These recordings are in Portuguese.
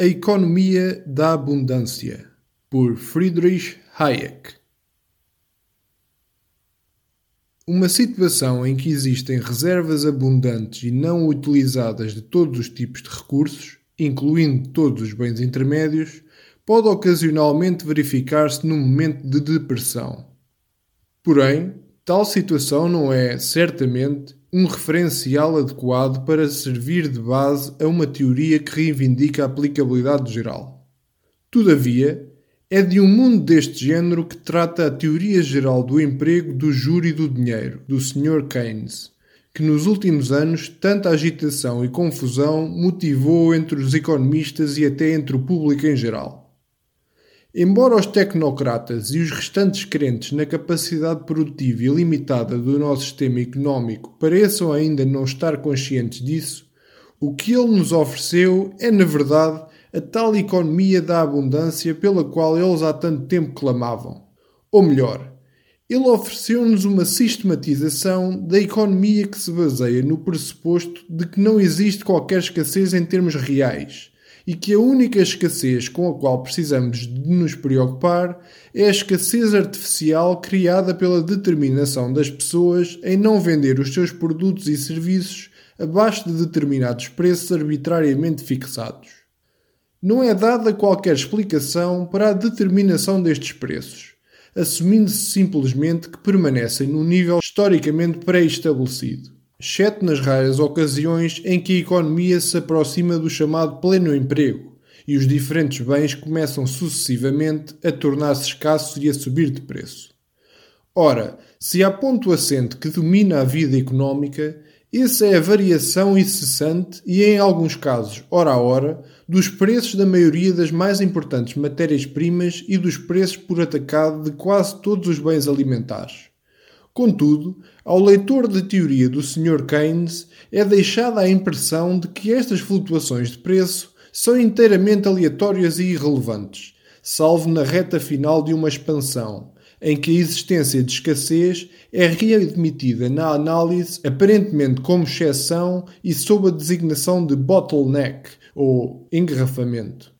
A Economia da Abundância, por Friedrich Hayek. Uma situação em que existem reservas abundantes e não utilizadas de todos os tipos de recursos, incluindo todos os bens intermédios, pode ocasionalmente verificar-se num momento de depressão. Porém, tal situação não é, certamente, um referencial adequado para servir de base a uma teoria que reivindica a aplicabilidade geral. Todavia, é de um mundo deste género que trata a teoria geral do emprego, do juro e do dinheiro, do Sr. Keynes, que nos últimos anos tanta agitação e confusão motivou entre os economistas e até entre o público em geral. Embora os tecnocratas e os restantes crentes na capacidade produtiva ilimitada do nosso sistema económico pareçam ainda não estar conscientes disso, o que ele nos ofereceu é, na verdade, a tal economia da abundância pela qual eles há tanto tempo clamavam. Ou melhor, ele ofereceu-nos uma sistematização da economia que se baseia no pressuposto de que não existe qualquer escassez em termos reais e que a única escassez com a qual precisamos de nos preocupar é a escassez artificial criada pela determinação das pessoas em não vender os seus produtos e serviços abaixo de determinados preços arbitrariamente fixados. Não é dada qualquer explicação para a determinação destes preços, assumindo-se simplesmente que permanecem num nível historicamente pré-estabelecido exceto nas raras ocasiões em que a economia se aproxima do chamado pleno emprego e os diferentes bens começam sucessivamente a tornar-se escassos e a subir de preço. Ora, se há ponto assente que domina a vida económica, essa é a variação incessante e, em alguns casos, hora a hora, dos preços da maioria das mais importantes matérias-primas e dos preços por atacado de quase todos os bens alimentares. Contudo, ao leitor de teoria do Sr. Keynes é deixada a impressão de que estas flutuações de preço são inteiramente aleatórias e irrelevantes, salvo na reta final de uma expansão, em que a existência de escassez é readmitida na análise aparentemente como exceção e sob a designação de bottleneck ou engarrafamento.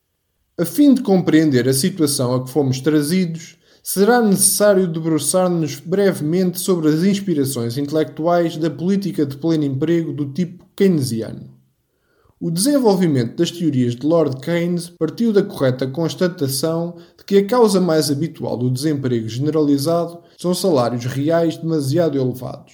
A fim de compreender a situação a que fomos trazidos, será necessário debruçar-nos brevemente sobre as inspirações intelectuais da política de pleno emprego do tipo keynesiano. O desenvolvimento das teorias de Lord Keynes partiu da correta constatação de que a causa mais habitual do desemprego generalizado são salários reais demasiado elevados.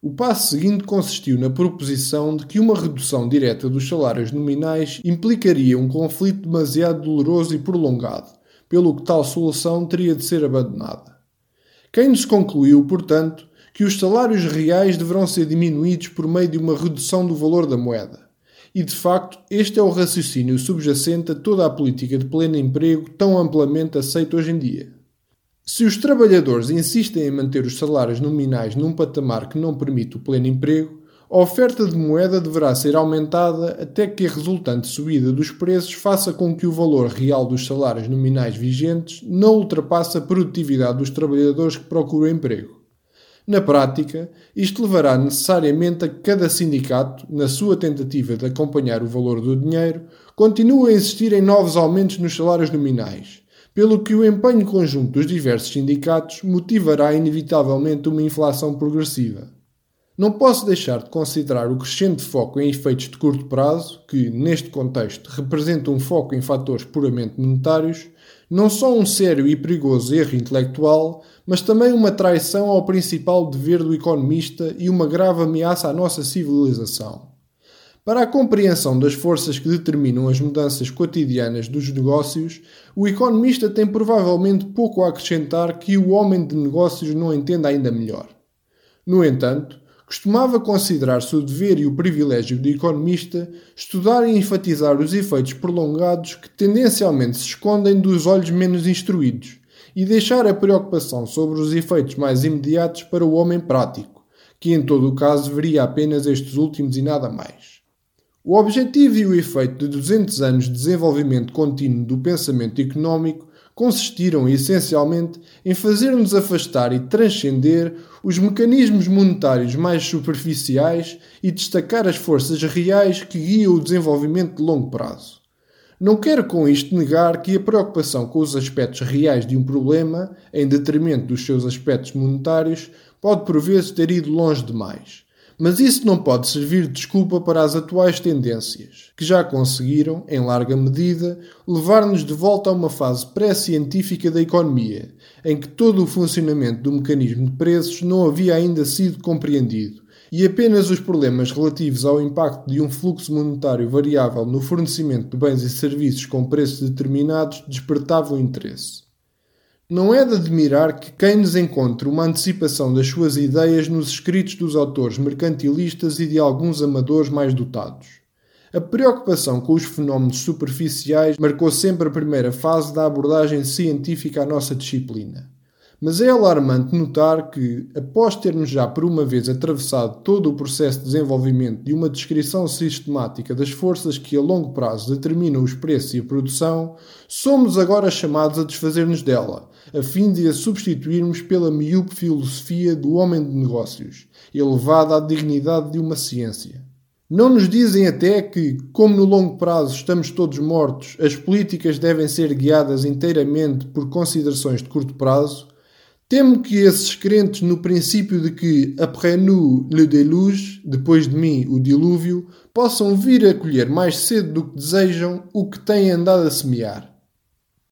O passo seguinte consistiu na proposição de que uma redução direta dos salários nominais implicaria um conflito demasiado doloroso e prolongado, pelo que tal solução teria de ser abandonada. Keynes concluiu, portanto, que os salários reais deverão ser diminuídos por meio de uma redução do valor da moeda. E de facto, este é o raciocínio subjacente a toda a política de pleno emprego tão amplamente aceita hoje em dia. Se os trabalhadores insistem em manter os salários nominais num patamar que não permite o pleno emprego, a oferta de moeda deverá ser aumentada até que a resultante subida dos preços faça com que o valor real dos salários nominais vigentes não ultrapasse a produtividade dos trabalhadores que procuram emprego. Na prática, isto levará necessariamente a que cada sindicato, na sua tentativa de acompanhar o valor do dinheiro, continue a insistir em novos aumentos nos salários nominais, pelo que o empenho conjunto dos diversos sindicatos motivará inevitavelmente uma inflação progressiva. Não posso deixar de considerar o crescente foco em efeitos de curto prazo, que, neste contexto, representa um foco em fatores puramente monetários, não só um sério e perigoso erro intelectual, mas também uma traição ao principal dever do economista e uma grave ameaça à nossa civilização. Para a compreensão das forças que determinam as mudanças cotidianas dos negócios, o economista tem provavelmente pouco a acrescentar que o homem de negócios não entenda ainda melhor. No entanto, costumava considerar-se o dever e o privilégio do economista estudar e enfatizar os efeitos prolongados que tendencialmente se escondem dos olhos menos instruídos e deixar a preocupação sobre os efeitos mais imediatos para o homem prático, que em todo o caso veria apenas estes últimos e nada mais. O objetivo e o efeito de 200 anos de desenvolvimento contínuo do pensamento económico consistiram essencialmente em fazer-nos afastar e transcender os mecanismos monetários mais superficiais e destacar as forças reais que guiam o desenvolvimento de longo prazo. Não quero com isto negar que a preocupação com os aspectos reais de um problema, em detrimento dos seus aspectos monetários, pode por vezes ter ido longe demais. Mas isso não pode servir de desculpa para as atuais tendências, que já conseguiram, em larga medida, levar-nos de volta a uma fase pré-científica da economia, em que todo o funcionamento do mecanismo de preços não havia ainda sido compreendido e apenas os problemas relativos ao impacto de um fluxo monetário variável no fornecimento de bens e serviços com preços determinados despertavam interesse. Não é de admirar que Keynes encontre uma antecipação das suas ideias nos escritos dos autores mercantilistas e de alguns amadores mais dotados. A preocupação com os fenómenos superficiais marcou sempre a primeira fase da abordagem científica à nossa disciplina. Mas é alarmante notar que, após termos já por uma vez atravessado todo o processo de desenvolvimento de uma descrição sistemática das forças que a longo prazo determinam os preços e a produção, somos agora chamados a desfazer-nos dela, a fim de a substituirmos pela miúpe filosofia do homem de negócios, elevada à dignidade de uma ciência. Não nos dizem até que, como no longo prazo estamos todos mortos, as políticas devem ser guiadas inteiramente por considerações de curto prazo? Temo que esses crentes no princípio de que après nous le déluge, depois de mim o dilúvio, possam vir a colher mais cedo do que desejam o que têm andado a semear.